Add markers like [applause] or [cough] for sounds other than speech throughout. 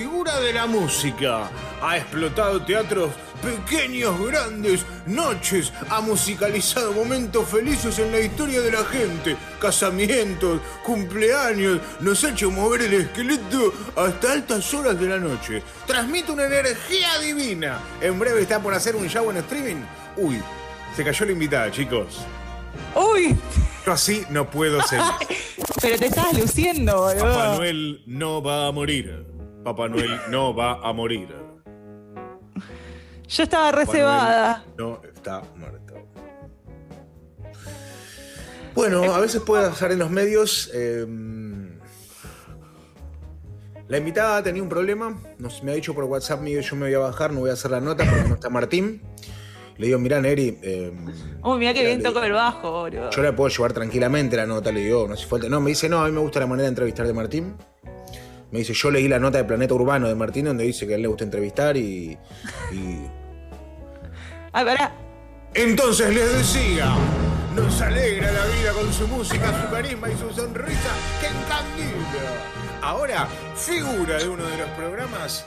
figura de la música. Ha explotado teatros pequeños, grandes, noches. Ha musicalizado momentos felices en la historia de la gente. Casamientos, cumpleaños. Nos ha hecho mover el esqueleto hasta altas horas de la noche. Transmite una energía divina. En breve está por hacer un show en streaming. Uy, se cayó la invitada, chicos. Uy, Yo así no puedo seguir. [laughs] pero te estás luciendo, Papá boludo. Noel no va a morir. Papá Noel no va a morir. Yo estaba recebada. No está muerto. Bueno, a veces puede pasar en los medios. eh, la invitada tenía un problema. Nos, me ha dicho por WhatsApp, yo me voy a bajar, no voy a hacer la nota porque no está Martín. Le digo, mirá, Neri, eh, Uy, mira que bien toco el bajo, boludo. Yo la puedo llevar tranquilamente la nota, le digo, no hace falta. No, me dice, no, a mí me gusta la manera de entrevistar de Martín. Me dice, yo leí la nota de Planeta Urbano de Martín donde dice que a él le gusta entrevistar y. y- [laughs] pará. Entonces les decía, nos alegra la vida con su música, su carisma y su sonrisa que encandila. Ahora, figura de uno de los programas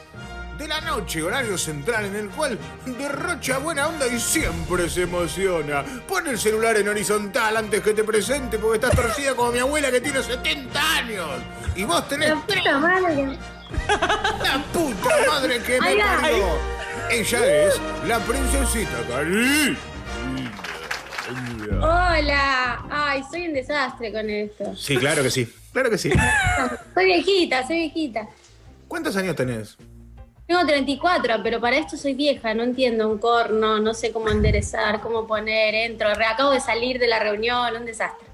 de la noche, horario central, en el cual derrocha buena onda y siempre se emociona. Pon el celular en horizontal antes que te presente porque estás torcida como mi abuela que tiene 70 años. Y vos tenés La puta madre. la puta madre que me parió. Ella es la princesita Cari. Hola. Ay, soy un desastre con esto. Sí, claro que sí. Claro que sí. [laughs] Soy viejita, soy viejita. ¿Cuántos años tenés? Tengo 34, pero para esto soy vieja, no entiendo un corno, no sé cómo enderezar, cómo poner, entro, acabo de salir de la reunión, un desastre.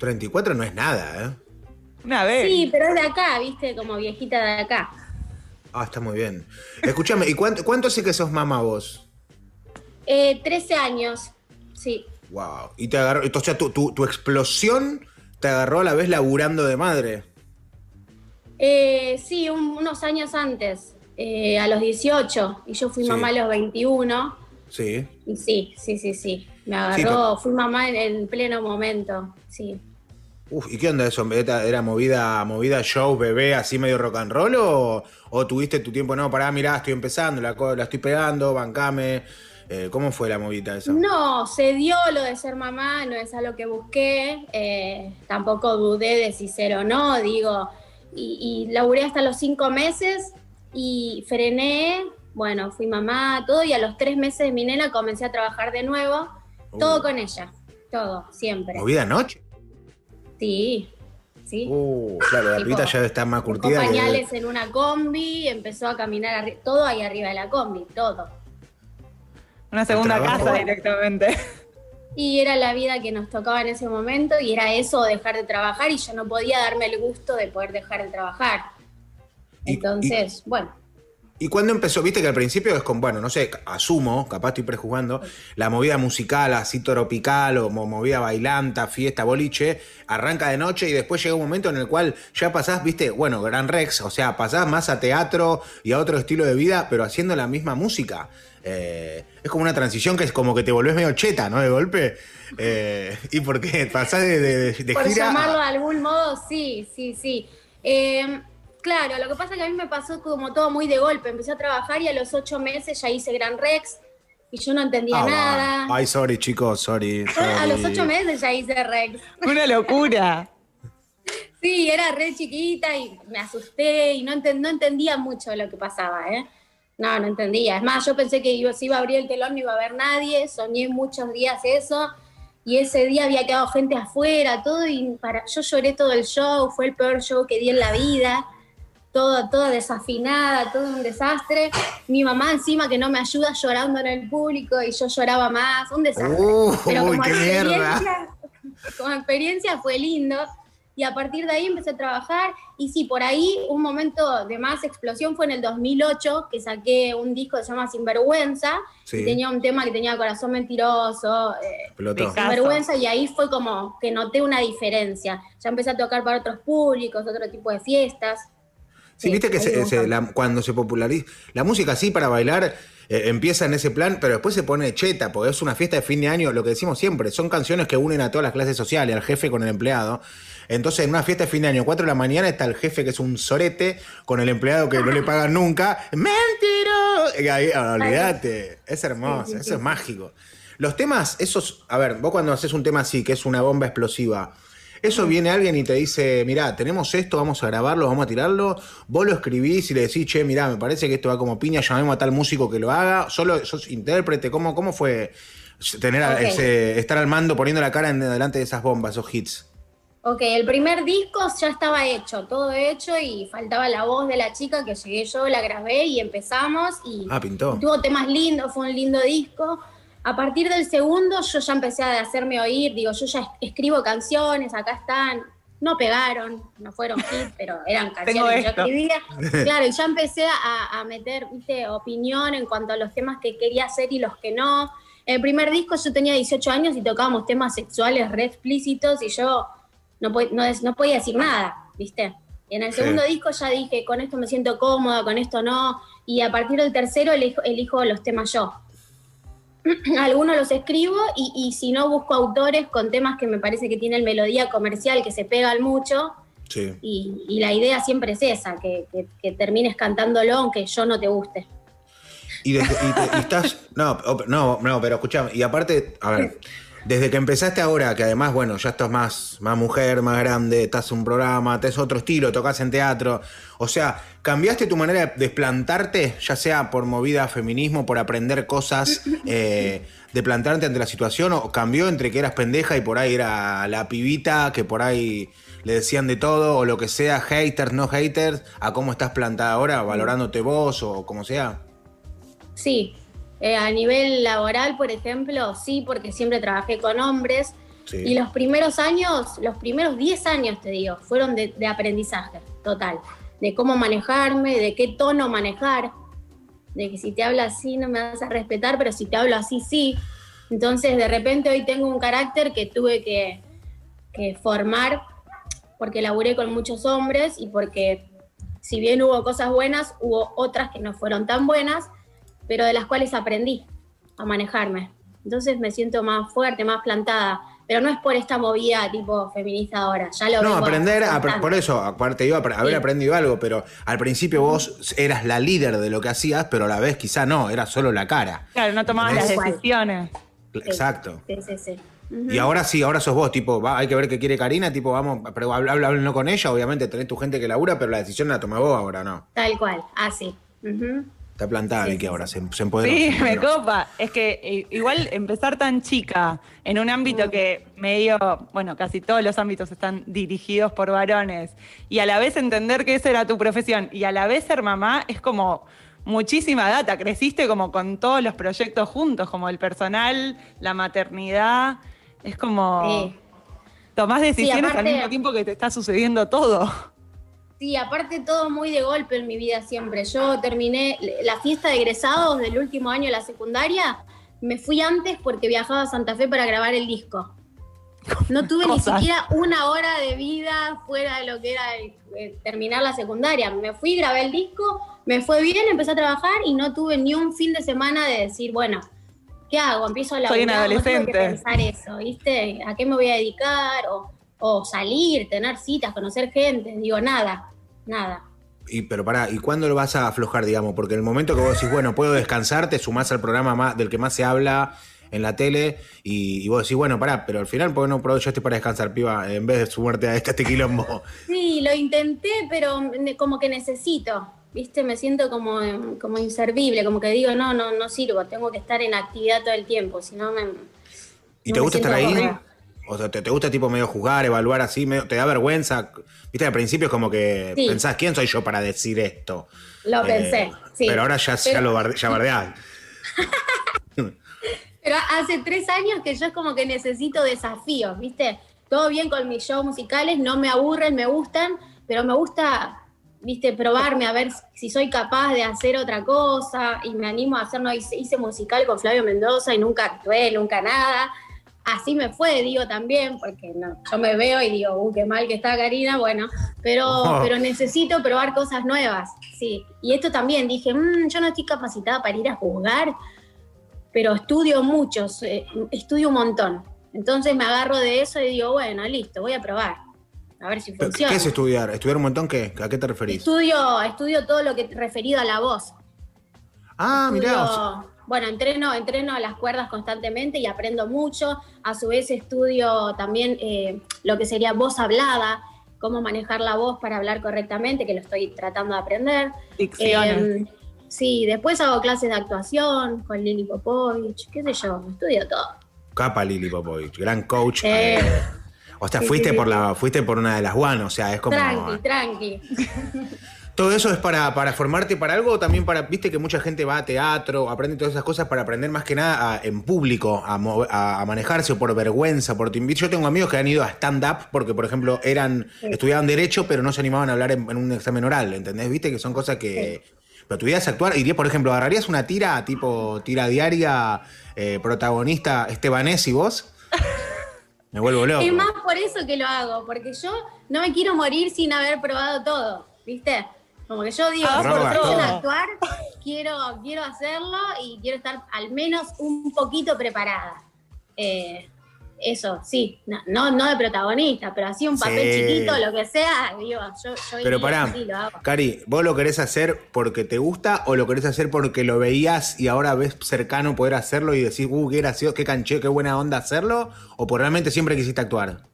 34 no es nada, ¿eh? Una vez. Sí, pero es de acá, viste, como viejita de acá. Ah, está muy bien. Escúchame, ¿y cuánto, cuánto hace que sos mamá vos? Eh, 13 años, sí. Wow. Y te agarró, o sea, tu, tu, tu explosión te agarró a la vez laburando de madre. Eh, sí, un- unos años antes, eh, a los 18, y yo fui Sí. mamá a los 21. Sí. Y sí, sí, sí, sí. Me Sí, agarró, fui mamá en pleno momento, sí. Uf, ¿y qué onda eso? ¿Era, movida, movida show, bebé, así medio rock and roll? ¿O, o tuviste tu tiempo? No, pará, mirá, estoy empezando, la, la estoy pegando, bancame. Eh, ¿Cómo fue la movida esa? No, se dio lo de ser mamá, no es algo que busqué, eh, tampoco dudé de si ser o no, digo, y, y laburé hasta los cinco meses y frené, bueno, fui mamá, todo, y a los tres meses de mi nena comencé a trabajar de nuevo, todo Uh. con ella, todo, siempre. ¿Movida noche? Sí, sí. Uh, claro, la Tipo, pibita ya está más curtida. que- pañales en una combi, empezó a caminar arri- todo ahí arriba de la combi, todo. Una segunda casa directamente. Y era la vida que nos tocaba en ese momento y era eso, dejar de trabajar y yo no podía darme el gusto de poder dejar de trabajar. Y- Entonces, bueno, ¿Y cuándo empezó? Viste que al principio es con, bueno, no sé, asumo, capaz estoy prejuzgando, la movida musical así tropical o mo- movida bailanta, fiesta, boliche, arranca de noche y después llega un momento en el cual ya pasás, viste, bueno, Gran Rex, o sea, pasás más a teatro y a otro estilo de vida, pero haciendo la misma música. Eh, es como una transición que es como que te volvés medio cheta, ¿no? De golpe. Eh, ¿Y por qué? Pasás de, de, de por gira. a- llamarlo de algún modo, sí, sí, sí. Eh, claro, lo que pasa es que a mí me pasó como todo muy de golpe. Empecé a trabajar y a los ocho meses ya hice Gran Rex y yo no entendía Ah, va. nada. Ay, sorry, chicos, sorry. Yo a los ocho meses ya hice Rex. Una locura. [laughs] Sí, era re chiquita y me asusté y no, enten- no entendía mucho lo que pasaba, ¿eh? No, no entendía. Es más, yo pensé que iba, se iba a abrir el telón, no iba a haber nadie, soñé muchos días eso, y ese día había quedado gente afuera, todo, y para, yo lloré todo el show, fue el peor show que di en la vida, todo, todo desafinada, todo un desastre. Mi mamá encima que no me ayuda llorando en el público y yo lloraba más, un desastre. Uh, Pero como qué experiencia, [laughs] como experiencia fue lindo. Y a partir de ahí empecé a trabajar. Y sí, por ahí un momento de más explosión fue en el 2008, que saqué un disco que se llama Sinvergüenza. Sí. Y tenía un tema que tenía Corazón Mentiroso, eh. Sinvergüenza. Y ahí fue como que noté una diferencia. Ya empecé a tocar para otros públicos, otro tipo de fiestas. Sí, viste que se- la- cuando se populariza la música así para bailar eh, empieza en ese plan, pero después se pone cheta, porque es una fiesta de fin de año, lo que decimos siempre, son canciones que unen a todas las clases sociales, al jefe con el empleado. Entonces, en una fiesta de fin de año, 4 de la mañana, está el jefe que es un sorete con el empleado que no le pagan nunca. ¡Mentiro! Ahí, ah, olvídate. Es hermoso, Sí, sí, eso sí. es mágico. Los temas, esos. A ver, vos cuando haces un tema así, que es una bomba explosiva. Eso viene alguien y te dice, mirá, tenemos esto, vamos a grabarlo, vamos a tirarlo. Vos lo escribís y le decís, che, mirá, me parece que esto va como piña, llamemos a tal músico que lo haga. Solo sos intérprete, ¿cómo, cómo fue tener ese, estar al mando poniendo la cara en delante de esas bombas, esos hits? Ok, el primer disco ya estaba hecho, todo hecho y faltaba la voz de la chica que llegué yo, la grabé y empezamos y Ah, pintó. tuvo temas lindos, fue un lindo disco. A partir del segundo yo ya empecé a hacerme oír, digo, yo ya es- escribo canciones, acá están, no pegaron, no fueron [laughs] hits, pero eran canciones que yo escribía. [laughs] Claro, y ya empecé a, a meter, viste, opinión en cuanto a los temas que quería hacer y los que no. El primer disco yo tenía 18 años y tocábamos temas sexuales re explícitos y yo no, no, podía decir nada, ¿viste? Y en el Sí. segundo disco ya dije, con esto me siento cómoda, con esto no. Y a partir del tercero elijo, elijo los temas yo. [clears throat] Algunos los escribo y, y si no busco autores con temas que me parece que tienen melodía comercial, que se pegan mucho. Sí. Y, y la idea siempre es esa, que, que- que termines cantándolo aunque yo no te guste. Y, desde- y te- y estás. [laughs] No, no, no, pero escuchame. Y aparte, a ver, desde que empezaste ahora, que además, bueno, ya estás más, más mujer, más grande, estás en un programa, tenés otro estilo, tocas en teatro. O sea, ¿cambiaste tu manera de desplantarte, ya sea por movida feminismo, por aprender cosas, eh, de plantarte ante la situación? ¿O cambió entre que eras pendeja y por ahí era la pibita que por ahí le decían de todo, o lo que sea, haters, no haters, a cómo estás plantada ahora, valorándote vos o como sea? Sí, eh, a nivel laboral, por ejemplo, sí, porque siempre trabajé con hombres. Sí. Y los primeros años, los primeros 10 años, te digo, fueron de, de aprendizaje total. De cómo manejarme, de qué tono manejar. De que si te hablo así no me vas a respetar, pero si te hablo así, sí. Entonces, de repente hoy tengo un carácter que tuve que, que formar porque laburé con muchos hombres y porque si bien hubo cosas buenas, hubo otras que no fueron tan buenas, pero de las cuales aprendí a manejarme. Entonces me siento más fuerte, más plantada, pero no es por esta movida tipo feminista ahora, ya lo No, aprender, a- por eso, aparte yo haber Sí. aprendido algo, pero al principio vos eras la líder de lo que hacías, pero a la vez quizá no, era solo la cara. Claro, no tomabas las decisiones. Sí. Exacto. Sí, sí, sí. Y ahora sí, ahora sos vos, tipo, va, hay que ver qué quiere Karina, tipo, vamos, pero habla, habla- háblenlo con ella, obviamente tenés tu gente que labura, pero la decisión la toma vos ahora, ¿no? Tal cual, así. Ujú. Está plantada Sí, Vicky sí, ahora, se, se empoderó. Sí, se me copa. Es que eh, igual empezar tan chica en un ámbito que medio, bueno, casi todos los ámbitos están dirigidos por varones y a la vez entender que esa era tu profesión y a la vez ser mamá es como muchísima data. Creciste como con todos los proyectos juntos, como el personal, la maternidad. Es como Sí. tomás decisiones al aparte- mismo tiempo que te está sucediendo todo. Sí, aparte todo muy de golpe en mi vida siempre. Yo terminé la fiesta de egresados del último año de la secundaria, me fui antes porque viajaba a Santa Fe para grabar el disco. No tuve ni siquiera una hora de vida fuera de lo que era el- eh, terminar la secundaria. Me fui, grabé el disco, me fue bien, empecé a trabajar y no tuve ni un fin de semana de decir, bueno, ¿qué hago? Empiezo a Soy un laburar, no tuve que adolescente. pensar eso, ¿viste? ¿A qué me voy a dedicar? O, o salir, tener citas, conocer gente. Digo, nada, nada. Y, pero pará, ¿y cuándo lo vas a aflojar, digamos? Porque en el momento que vos decís, bueno, puedo descansar, te sumás al programa más, del que más se habla en la tele y, y vos decís, bueno, pará, pero al final, ¿por qué no aprovechaste para descansar, piba, en vez de sumarte a este, este quilombo? Sí, lo intenté, pero como que necesito, ¿viste? Me siento como, como inservible, como que digo, no, no, no sirvo, tengo que estar en actividad todo el tiempo, si no me... ¿Y no te me gusta estar ahí? O sea, ¿te, te gusta tipo medio jugar, evaluar así? medio- ¿Te da vergüenza? Viste, al principio es como que Sí. pensás, ¿quién soy yo para decir esto? Lo Eh, pensé, sí. Pero ahora ya, ya lo barde- ya [laughs] bardeás. Pero hace tres años que yo es como que necesito desafíos, ¿viste? Todo bien con mis shows musicales, no me aburren, me gustan, pero me gusta, ¿viste? Probarme a ver si soy capaz de hacer otra cosa y me animo a hacer, no hice, hice musical con Flavio Mendoza y nunca actué, nunca nada. Así me fue, digo también, porque no, yo me veo y digo, uh, qué mal que está Karina, bueno, pero, [laughs] Oh. pero necesito probar cosas nuevas, sí. Y esto también, dije, "Mm, yo no estoy capacitada para ir a juzgar, pero estudio muchos, eh, estudio un montón. Entonces me agarro de eso y digo, bueno, listo, voy a probar. a ver si funciona. ¿Qué es estudiar? ¿Estudiar un montón qué? ¿A qué te referís? Estudio, estudio todo lo que referido a la voz. Ah, mirá. o sea- Estudio- bueno, entreno, entreno las cuerdas constantemente y aprendo mucho. A su vez estudio también eh, lo que sería voz hablada, cómo manejar la voz para hablar correctamente, que lo estoy tratando de aprender. Dicciones. Eh, sí, después hago clases de actuación con Lili Popovich, qué sé yo, estudio todo. Capa Lili Popovich, gran coach. Eh. Eh, o sea, Sí, fuiste sí, por sí. la, fuiste por una de las one, o sea, es como. Tranqui, tranqui. [laughs] ¿Todo eso es para, para formarte para algo o también para, viste que mucha gente va a teatro, aprende todas esas cosas para aprender más que nada a- en público, a, a- a manejarse o por vergüenza, por timidez? Yo tengo amigos que han ido a stand-up porque, por ejemplo, eran, estudiaban Derecho, pero no se animaban a hablar en, en un examen oral, ¿entendés? Viste que son cosas que... Pero tu idea es actuar, irías, por ejemplo, agarrarías una tira, tipo tira diaria, eh, protagonista Estebanés y vos. [laughs] Me vuelvo loco. Es más por eso que lo hago, porque yo no me quiero morir sin haber probado todo, ¿viste? Como que yo digo, Ah, si me ofrecen actuar, quiero, quiero hacerlo y quiero estar al menos un poquito preparada. Eh, eso, sí, no, no, no de protagonista, pero así un papel Sí. chiquito, lo que sea, digo, yo, yo Pero pará, sí, lo hago. Cari, ¿vos lo querés hacer porque te gusta o lo querés hacer porque lo veías y ahora ves cercano poder hacerlo y decís, uh, qué gracioso, qué cancheo, qué buena onda hacerlo? ¿O por realmente siempre quisiste actuar?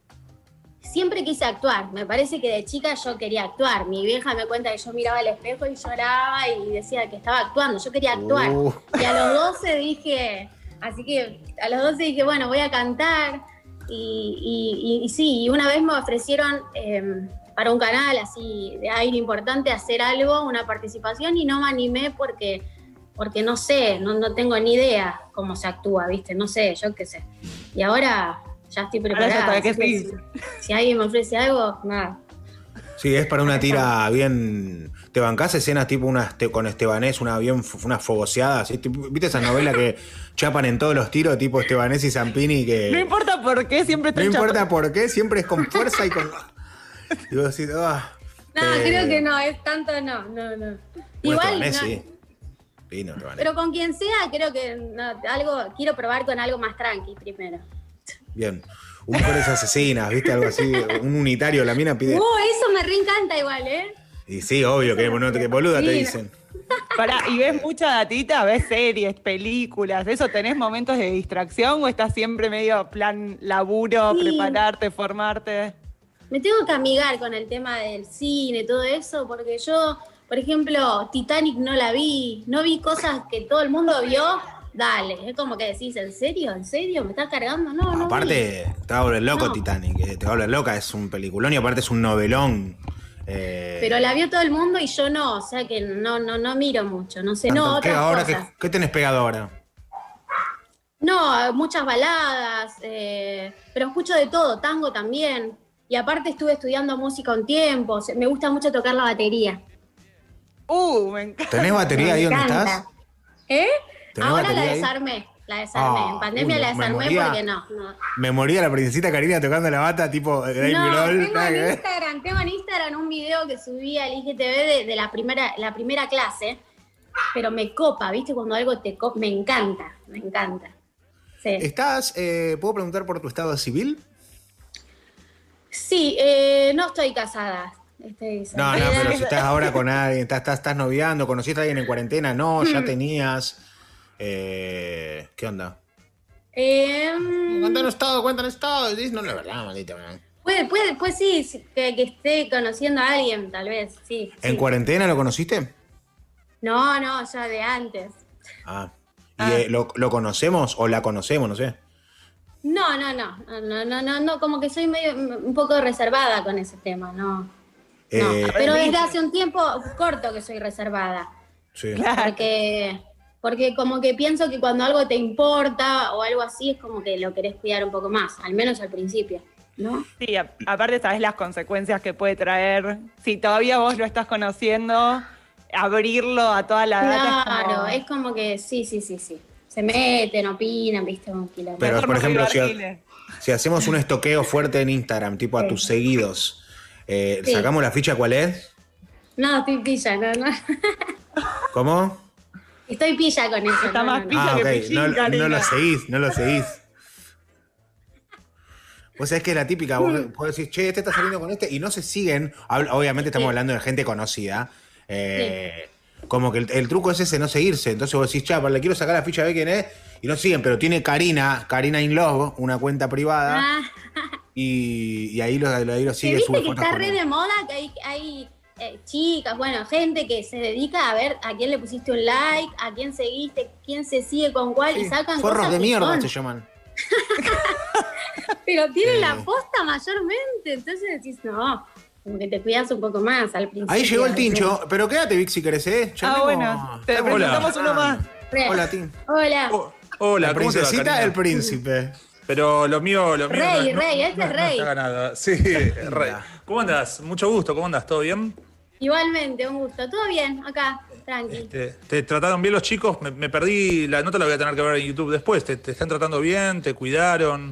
Siempre quise actuar, me parece que de chica yo quería actuar. Mi vieja me cuenta que yo miraba al espejo y lloraba y decía que estaba actuando, yo quería actuar. Uh. Y a los 12 dije, así que a los 12 dije, bueno, voy a cantar. Y, y- y- y sí, y una vez me ofrecieron eh, para un canal así de aire importante hacer algo, una participación, y no me animé porque, porque no sé, no, no tengo ni idea cómo se actúa, ¿viste? No sé, yo qué sé. Y ahora ya estoy preparada. sabes que si, si alguien me ofrece algo, nada. Sí, es para una tira bien. ¿Te bancás escenas tipo una este- con Estebanés, una bien una fogoseada? ¿Viste esa novela que chapan en todos los tiros, tipo Estebanés y Zampini? Que No importa por qué, siempre no importa por qué, siempre es con fuerza y con. Y vos decís, ah. No, eh, creo que no, es tanto no, no, no. bueno, Igual, Estebanés, no, sí. Pero con quien sea, creo que no, algo, quiero probar con algo más tranqui primero. Bien. Un Mujeres asesinas, ¿viste? Algo así. Un unitario, la mina pide. Uh, eso me reencanta igual, ¿eh? Y sí, obvio, que, bueno, que boluda te dicen. Pará, ¿y ves mucha datita? ¿Ves series, películas? ¿Eso tenés momentos de distracción o estás siempre medio plan laburo, Sí. prepararte, formarte? Me tengo que amigar con el tema del cine, todo eso, porque yo, por ejemplo, Titanic no la vi, no vi cosas que todo el mundo vio. Dale, es como que decís, ¿en serio? ¿En serio? ¿Me estás cargando? No, no. aparte, te va a volver loco No. Titanic. eh, Te va a volver loca, es un peliculón y aparte es un novelón. eh, Pero la vio todo el mundo y yo no, o sea que no, no, no miro mucho, no sé, tanto. no, ¿Qué, otras ahora, cosas. ¿qué, qué tenés pegado ahora? No, muchas baladas, eh, pero escucho de todo, tango también. Y aparte estuve estudiando música un tiempo, me gusta mucho tocar la batería. Uh, me encanta. ¿Tenés batería ahí Me donde encanta. estás? ¿Eh? ¿Tenés Ahora la ahí? desarmé, la desarmé. Ah, en pandemia uy, la desarmé moría. porque no. no. Me moría la princesita Karina tocando la bata tipo Dave No, Grohl, tengo que en. Instagram, tengo en Instagram un video que subí al IGTV de, de la, primera, la primera clase, pero me copa, ¿viste? Cuando algo te copa, me encanta, me encanta. Sí. ¿Estás, eh, puedo preguntar por tu estado civil? Sí, eh, no estoy casada. Estoy No, no, pero si [laughs] estás ahora con alguien, estás, estás, estás noviando, conociste a alguien en cuarentena, no, ya tenías. Eh, ¿Qué onda? Em, Cuéntanos todo, cuéntanos todo. Dices, no, la verdad, maldita. man. puede, puede, pues sí, sí, que, que esté conociendo a alguien, tal vez, sí. ¿En sí. cuarentena lo conociste? No, no, ya de antes. Ah. ¿Y eh, lo, lo conocemos o la conocemos, no sé? No, no, no, no, no, no, como que soy medio, un poco reservada con ese tema, no. No, Eh, pero desde hace un tiempo corto que soy reservada, sí. Claro. porque, porque como que pienso que cuando algo te importa o algo así es como que lo querés cuidar un poco más, al menos al principio, ¿no? Sí, a- aparte sabes las consecuencias que puede traer. Si todavía vos lo estás conociendo, abrirlo a toda la data es Claro, como- es como que sí, sí, sí, sí. Se meten, opinan, viste, un quilombo. Pero, por no ejemplo, si, privar si hacemos un estoqueo fuerte en Instagram, tipo a tus seguidos, eh, Sí. ¿sacamos la ficha cuál es? No, estoy pilla, no, no. ¿Cómo? Estoy pilla con eso. Está no, más no, pilla Ah, que ok. pillín, No, lo seguís, no lo seguís. Vos sabés que es la típica, vos podés decir, che, este está saliendo con este, y no se siguen. Obviamente estamos Sí. hablando de gente conocida. eh, Como que el, el truco es ese no seguirse. Entonces vos decís, chapa, le quiero sacar la ficha de quién es, y no siguen, pero tiene Karina, Karina In Love, una cuenta privada, Ah, y, y ahí lo, ahí lo sigue. viste que está re de moda, que hay, hay eh, chicas, bueno, gente que se dedica a ver a quién le pusiste un like, a quién seguiste, quién se sigue con cuál, y sacan Forros cosas de mierda son. se llaman. [laughs] Pero tienen Sí. la posta mayormente, entonces decís, no, como que te cuidas un poco más al principio. Ahí llegó el tincho, pero quédate, Vic, si querés, ¿eh? Ya Ah, mismo- bueno, te presentamos uno más. Hola, Tim. Hola. Oh, hola, La ¿cómo te va, princesita Karina? del príncipe. Pero lo mío, lo mío. Rey, no- rey, no- este no- es no rey. está ganado. Sí, [laughs] rey. ¿Cómo andas? Mucho gusto, ¿cómo andas? ¿Todo bien? Igualmente, un gusto. ¿Todo bien? Acá, tranqui. ¿Te, te trataron bien los chicos? Me, me perdí, la nota la voy a tener que ver en YouTube después. ¿Te, te están tratando bien? ¿Te cuidaron?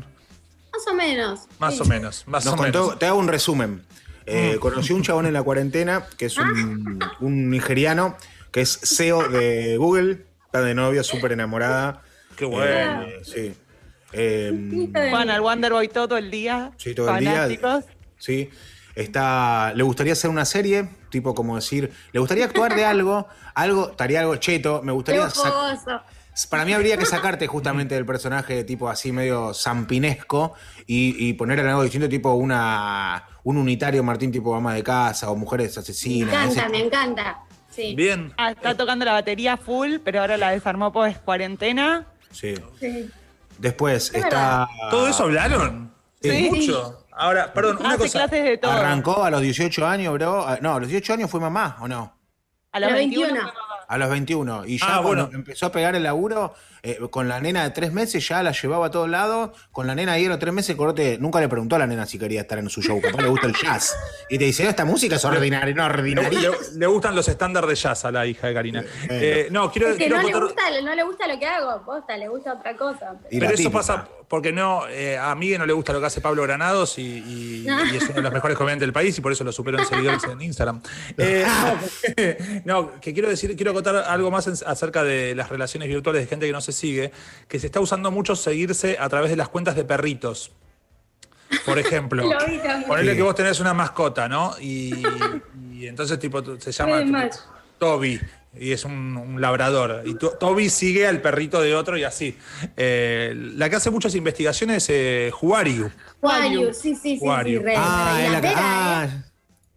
Más o menos. Más Sí. o menos, más Nos o contó, menos. te hago un resumen. Eh, Conocí un chabón en la cuarentena que es un, un nigeriano que es CEO de Google, está de novia, súper enamorada. Qué bueno. Eh, sí. Eh, de- Juan al Wonderboy todo el día. sí, todo el día. Fanáticos. Sí. Está, le gustaría hacer una serie, tipo como decir, le gustaría actuar de algo, algo, estaría algo cheto, me gustaría. Para mí habría que sacarte justamente del personaje tipo así medio zampinesco y, y poner en algo distinto, tipo una un unitario Martín tipo ama de casa o mujeres Me asesinas. encanta, ese- me encanta. Sí. Bien. Ah, está tocando la batería full, pero ahora la desarmó pues cuarentena. Sí. sí. Después Es está. ¿Todo eso hablaron? Sí. Mucho. Ahora, perdón, una Hace cosa. clases de todo. Arrancó a los 18 años, bro. Ah, No, a los 18 años fue mamá, ¿o no? A los Los 21. 21. fue mamá. A los 21. Y ya Ah, cuando bueno. empezó a pegar el laburo, eh, con la nena de tres meses ya la llevaba a todos lados. Con la nena ahí a los tres meses, corte, nunca le preguntó a la nena si quería estar en su show. Capaz le gusta el jazz. Y te dice, "No, esta música es ordinaria, no Le, ordinaria. le- le gustan los estándares de jazz a la hija de Karina. Eh, no, quiero, Es que quiero no le, gusta, no le gusta lo que hago, posta, le gusta otra cosa. Y Pero eso típica. pasa porque no, eh, a Miguel no le gusta lo que hace Pablo Granados y, y- y es uno de los mejores comediantes del país y por eso lo supero en seguidores en Instagram. Eh, [laughs] no, [laughs] no, que quiero decir, quiero contar algo más en- acerca de las relaciones virtuales de gente que no se sigue, que se está usando mucho seguirse a través de las cuentas de perritos. Por ejemplo, [laughs] ponerle que vos tenés una mascota, ¿no? Y, y entonces tipo se llama tipo. Toby y es un, un labrador. Y to- Toby sigue al perrito de otro y así. Eh, la que hace muchas investigaciones es eh, Juariu. Wario, sí, sí, sí. Ah, es la la que. pega, Ah,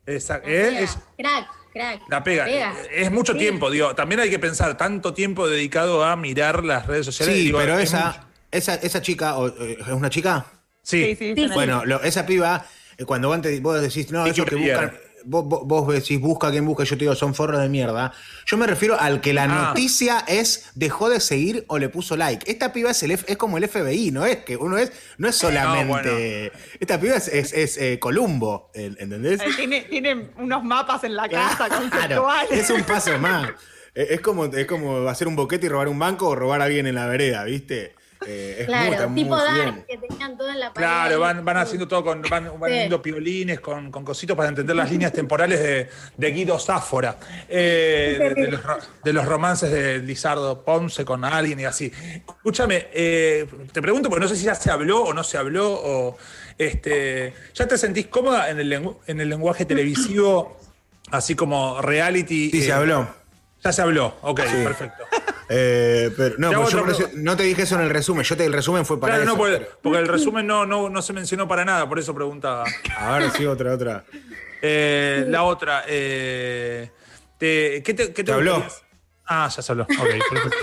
¿eh? Esa- ¿eh? Es- Crack, crack. la pega. pega. Es mucho Sí. tiempo, digo. También hay que pensar, tanto tiempo dedicado a mirar las redes sociales. sí, digo, pero es esa, esa, esa chica, o, eh, ¿es una chica? Sí. Sí, sí. Bueno, lo- esa piba, eh, cuando vos, te- vos decís, no, eso que buscan, vos, vos, decís, busca quien busca, yo te digo, son forros de mierda. Yo me refiero al que la Ah. noticia es, dejó de seguir o le puso like. Esta piba es, el F- es como el FBI, ¿no es? Que uno es, no es solamente. Esta piba es, es, es, eh, Columbo, ¿entendés? Eh, Tiene, tiene unos mapas en la casa Claro, conceptuales. es un paso más. Eh, Es como, es como hacer un boquete y robar un banco o robar a alguien en la vereda, ¿viste? Eh, es muy, Claro, está muy tipo bien. Dark, que tenían todo en la pared. Claro, van, van haciendo todo con, van, van Sí. viendo piolines con, con cositos para entender las líneas temporales de, de Guido Sáfora, eh, de, de los, de los romances de Lizardo Ponce con alguien y así. Escúchame, eh, te pregunto, porque no sé si ya se habló o no se habló, o este, ¿ya te sentís cómoda en el, lengu- en el lenguaje televisivo, así como reality? Sí, se eh, habló. Ya se habló, ok, perfecto. Eh, pero, no, Te hago pues yo pregunta. no te dije eso en el resumen. Yo te el resumen fue para Claro, eso. no, porque, pero- porque el resumen no, no, no se mencionó para nada, por eso preguntaba. [laughs] A ver, sí, otra, otra. Eh, la otra, eh, te- ¿qué te, qué te ¿Te habló? Ah, ya se habló. Ok, [laughs] perfecto.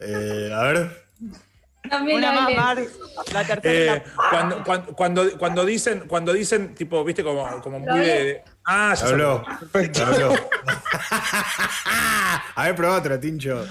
Eh, a ver. También Una más. Mar. La tercera. Eh, cuando, cuando, cuando, cuando dicen, cuando dicen, tipo, viste, como, como muy de, de- Ah, ya habló. habló. Te habló. a ver, probá otra, Tincho.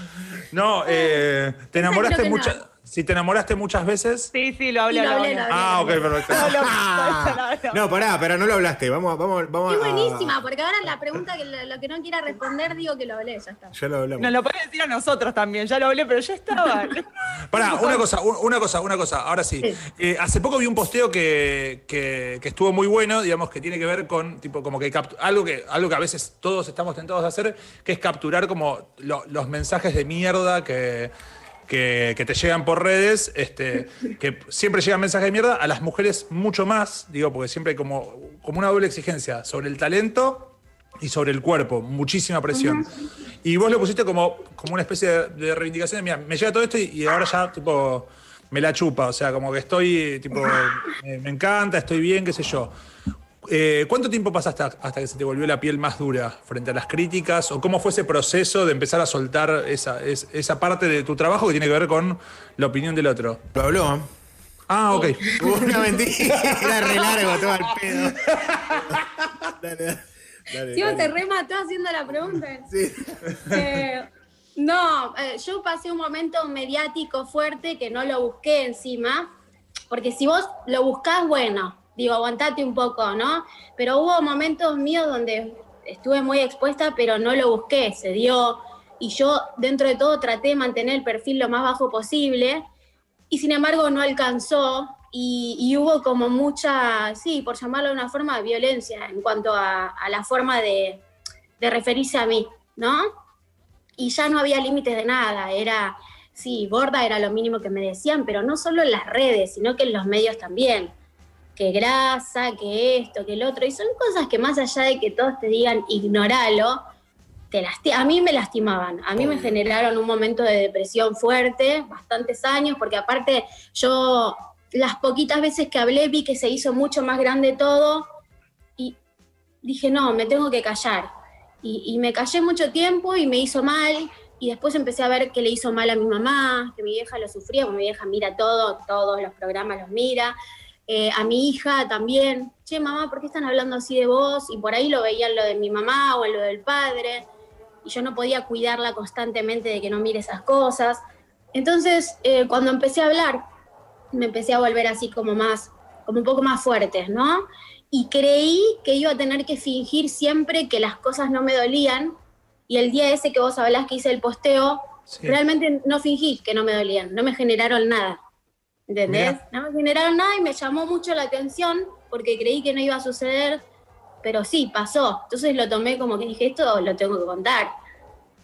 No, eh, te enamoraste no. Si te enamoraste muchas veces. Sí, sí, lo hablé. Lo hablé, hablé. lo hablé. Ah, ok, perfecto. No, [laughs] lo- no, [laughs] no, No, pará, pero no lo hablaste. Vamos, vamos, vamos Es a. buenísima, porque ahora la pregunta que lo, lo que no quiera responder, digo que lo hablé, ya está. Ya lo hablamos. Nos lo puedes decir a nosotros también. Ya lo hablé, pero ya estaba. [laughs] Pará, una cosa, un- una cosa, una cosa. Ahora sí. Sí. Eh, hace poco vi un posteo que, que- que estuvo muy bueno, digamos, que tiene que ver con, tipo, como que algo que, algo que a veces todos estamos tentados de hacer, que es capturar como lo- los mensajes de mierda que, que, que te llegan por redes, este, que siempre llegan mensajes de mierda, a las mujeres mucho más, digo, porque siempre hay como, como una doble exigencia sobre el talento y sobre el cuerpo, muchísima presión. Y vos lo pusiste como, como una especie de, de reivindicación de, mira, me llega todo esto y, y ahora ya, tipo, me la chupa, o sea, como que estoy, tipo, me, me encanta, estoy bien, qué sé yo. Eh, ¿Cuánto tiempo pasaste hasta, hasta que se te volvió la piel más dura frente a las críticas? ¿O cómo fue ese proceso de empezar a soltar esa, es- esa parte de tu trabajo que tiene que ver con la opinión del otro? Lo habló. Ah, ok. Una [laughs] mentira. Era re largo todo el pedo. [laughs] Dale, dale. Tío, dale. te remató haciendo la pregunta. Sí. Eh, no, eh, yo pasé un momento mediático fuerte que no lo busqué encima, porque si vos lo buscás, bueno, digo, aguantate un poco, ¿no? Pero hubo momentos míos donde estuve muy expuesta, pero no lo busqué, se dio, y yo dentro de todo traté de mantener el perfil lo más bajo posible, y sin embargo no alcanzó, y, hubo como mucha, sí, por llamarlo de una forma, violencia en cuanto a, a la forma de, de referirse a mí, ¿no? Y ya no había límites de nada, era, sí, gorda era lo mínimo que me decían, pero no solo en las redes, sino que en los medios también. Que grasa, que esto, que el otro, y son cosas que más allá de que todos te digan ignoralo, te a mí me lastimaban, a mí me generaron un momento de depresión fuerte, bastantes años, porque aparte yo las poquitas veces que hablé vi que se hizo mucho más grande todo y dije, no, me tengo que callar. Y, y me callé mucho tiempo y me hizo mal. Y después empecé a ver que le hizo mal a mi mamá, que mi vieja lo sufría, porque mi vieja mira todo, todos los programas los mira. Eh, a mi hija también. Che, mamá, ¿por qué están hablando así de vos? Y por ahí lo veían lo de mi mamá o en lo del padre. Y yo no podía cuidarla constantemente de que no mire esas cosas. Entonces, eh, cuando empecé a hablar, me empecé a volver así como más, como un poco más fuerte, ¿no? Y creí que iba a tener que fingir siempre que las cosas no me dolían. Y el día ese que vos hablás que hice el posteo, Sí. realmente no fingí que no me dolían, no me generaron nada. ¿Entendés? Mirá. No me generaron nada y me llamó mucho la atención porque creí que no iba a suceder, pero sí, pasó. Entonces lo tomé como que dije, esto lo tengo que contar.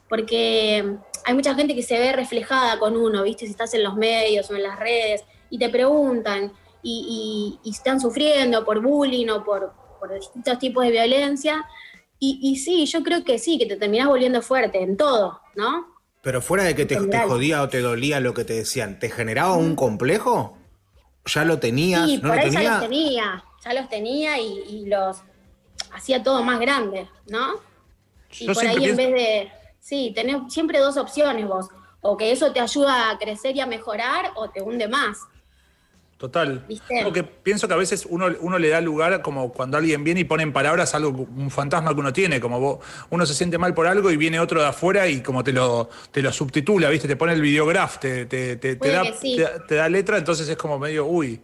Porque hay mucha gente que se ve reflejada con uno, ¿viste? Si estás en los medios o en las redes y te preguntan y, y- y están sufriendo por bullying o por, por distintos tipos de violencia. Y, y sí, yo creo que sí, que te terminás volviendo fuerte en todo, ¿no? Pero fuera de que te, jodía o te dolía lo que te decían, ¿te generaba un complejo? ¿Ya lo tenías? Sí, ¿No por lo ahí ya tenías? los tenía, ya los tenía y, y los hacía todo más grande, ¿no? Y Yo por ahí en pienso- vez de, sí, tenés siempre dos opciones vos, o que eso te ayuda a crecer y a mejorar, o te hunde más. Total. ¿Viste? Porque pienso que a veces uno, uno le da lugar como cuando alguien viene y pone en palabras algo, un fantasma que uno tiene, como vos, uno se siente mal por algo y viene otro de afuera y como te lo, te lo subtitula, ¿viste? Te pone el videograph, te, te, te- te da, sí. te, da- te da letra, entonces es como medio, uy,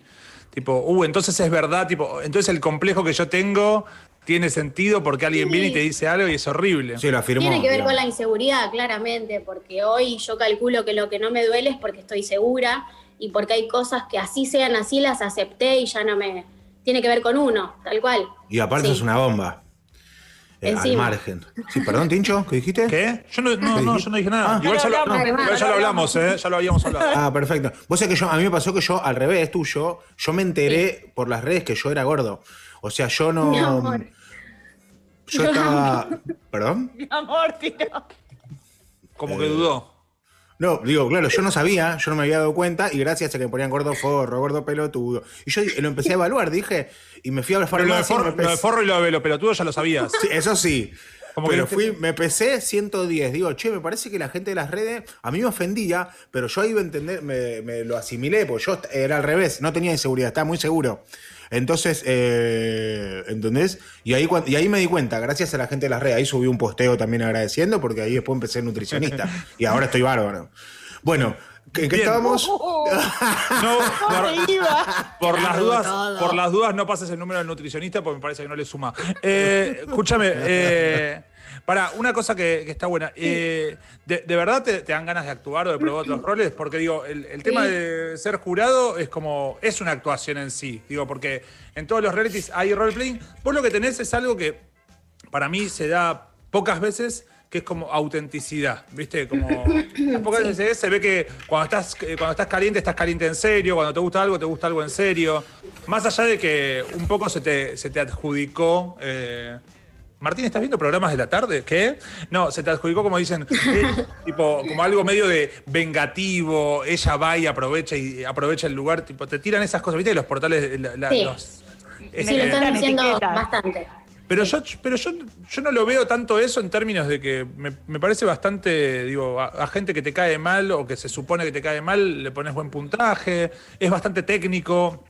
tipo, uh, entonces es verdad, tipo, entonces el complejo que yo tengo tiene sentido porque alguien Sí. viene y te dice algo y es horrible. Sí, lo afirmó. Tiene que ver con la inseguridad, claramente, porque hoy yo calculo que lo que no me duele es porque estoy segura y porque hay cosas que así sean así las acepté y ya no me... Tiene que ver con uno, tal cual. Y aparte Sí. es una bomba. Eh, al margen. Sí, perdón, Tincho, ¿qué dijiste? ¿Qué? Yo no, no, no, yo no dije nada. Ah. igual ya, lo hablamos, igual ya ya lo lo hablamos, ¿eh? Ya lo habíamos hablado. Ah, perfecto. Vos sabés que yo, a mí me pasó que yo, al revés tuyo, yo me enteré por las redes que yo era gordo. O sea, yo no. Mi amor. Yo estaba. [laughs] ¿Perdón? Mi amor, tío. Como que dudó. No, digo, claro, yo no sabía, yo no me había dado cuenta, y gracias a que me ponían gordo forro, gordo pelotudo. Y yo lo empecé a evaluar, dije, y me fui a la Pero lo de, farmacia. forro, me lo de forro y lo de lo pelotudo ya lo sabías. Sí, eso sí. Como pero que- fui, me pesé 110. Digo, che, me parece que la gente de las redes a mí me ofendía, pero yo iba a entender, me, me lo asimilé, porque yo era al revés, no tenía inseguridad, estaba muy seguro. Entonces, eh, ¿entendés? Y ahí, y ahí me di cuenta, gracias a la gente de las redes, ahí subí un posteo también agradeciendo, porque ahí después empecé nutricionista. [laughs] y ahora estoy bárbaro. Bueno, ¿en qué Bien. estábamos? [laughs] No, por, ¿Dónde [laughs] iba? por las dudas, todo. por las dudas no pases el número del nutricionista porque me parece que no le suma. Eh, escúchame, eh, para, una cosa que, que está buena. eh, de, de verdad te, te dan ganas de actuar o de probar otros [clears throat] roles? Porque digo, el, el tema Sí. de ser jurado es como, es una actuación en sí. Digo, porque en todos los realities hay roleplaying. Vos lo que tenés es algo que para mí se da pocas veces, que es como autenticidad, ¿viste? Como [clears throat] tampoco se, se ve que cuando estás, cuando estás caliente, estás caliente en serio, cuando te gusta algo, te gusta algo en serio. Más allá de que un poco se te, se te adjudicó. eh, Martín, ¿estás viendo programas de la tarde? ¿Qué? No, se te adjudicó, como dicen, eh, [laughs] tipo, como algo medio de vengativo, ella va y aprovecha y aprovecha el lugar, tipo, te tiran esas cosas, ¿viste? Los portales, la- la- Sí. los- Sí, lo están diciendo etiquetas. bastante. pero yo, pero yo, yo no lo veo tanto eso en términos de que me, me parece bastante, digo, a, a gente que te cae mal o que se supone que te cae mal, le pones buen puntaje, es bastante técnico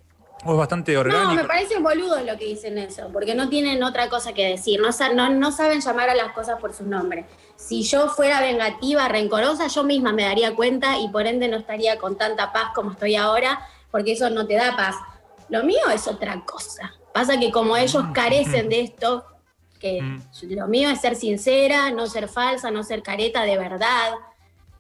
o es bastante No, orgánico. me parece boludo lo que dicen eso, porque no tienen otra cosa que decir, no, no, no saben llamar a las cosas por sus nombres. Si yo fuera vengativa, rencorosa, yo misma me daría cuenta y por ende no estaría con tanta paz como estoy ahora, porque eso no te da paz. Lo mío es otra cosa. Pasa que como ellos carecen de [laughs] esto, que Mm. lo mío es ser sincera, no ser falsa, no ser careta de verdad.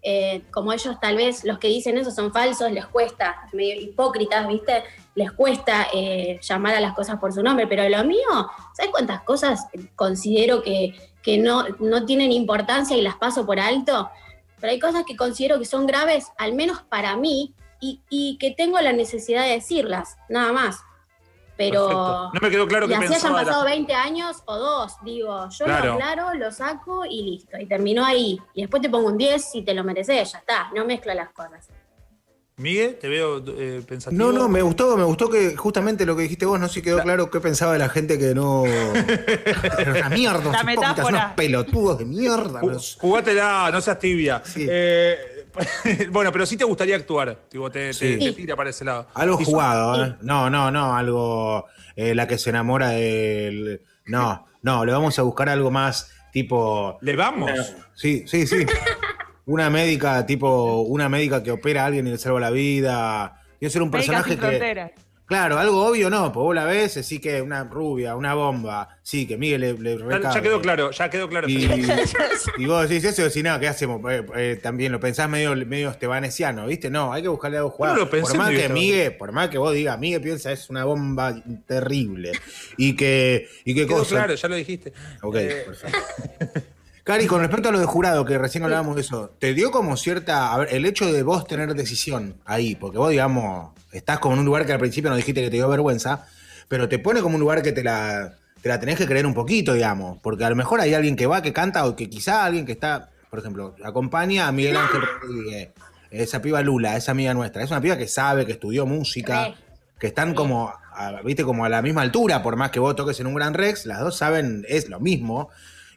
Eh, como ellos tal vez los que dicen eso son falsos, les cuesta, medio hipócritas, ¿viste? Les cuesta eh, llamar a las cosas por su nombre, pero lo mío, ¿sabes cuántas cosas considero que, que no, no tienen importancia y las paso por alto? Pero hay cosas que considero que son graves, al menos para mí, y, y que tengo la necesidad de decirlas, nada más. Pero Perfecto. No me quedó claro y qué así hayan de la- pasado 20 años o dos, digo, yo Claro. lo aclaro, lo saco y listo, y terminó ahí. Y después te pongo un 10 si te lo mereces, ya está, no mezclo las cosas. Miguel, te veo eh, pensativo. No, no, me gustó, me gustó que justamente lo que dijiste vos no se quedó claro qué pensaba de la gente que no. [laughs] Era una mierda, La metáfora. unos pelotudos de mierda. Jugátela, no seas tibia. Sí. Eh, [laughs] bueno, pero sí te gustaría actuar. Tipo, te, Sí. te tira para ese lado. Algo jugado, ¿eh? No, no, no, algo. eh, la que se enamora del. No, no, le vamos a buscar algo más tipo. ¿Le vamos? Sí, sí, sí. Una médica, tipo, una médica que opera a alguien y le salva la vida. Quiero ser un personaje que. Claro, algo obvio no, pues vos la ves, sí que una rubia, una bomba, sí, que Miguel le, le Ya, recabe. ya quedó claro, ya quedó claro. Y, [laughs] y vos decís eso decís, no, ¿qué hacemos? Eh, eh, también lo pensás medio, medio estebanesiano, ¿viste? No, hay que buscarle algo jugado. No por más que. Miguel, por más que vos digas, Miguel piensa es una bomba terrible. Y que, y qué Quedó cosa. claro, ya lo dijiste. Ok, Eh, perfecto. Cari, con respecto a lo de jurado, que recién hablábamos de eso, ¿te dio como cierta. A ver, el hecho de vos tener decisión ahí, porque vos, digamos, estás como en un lugar que al principio nos dijiste que te dio vergüenza, pero te pone como un lugar que te la, te la tenés que creer un poquito, digamos, porque a lo mejor hay alguien que va, que canta, o que quizá alguien que está, por ejemplo, acompaña a Miguel Ángel Rodríguez, esa piba Lula, esa amiga nuestra, es una piba que sabe, que estudió música, que están como, a- viste, como a la misma altura, por más que vos toques en un gran Rex, las dos saben, es lo mismo,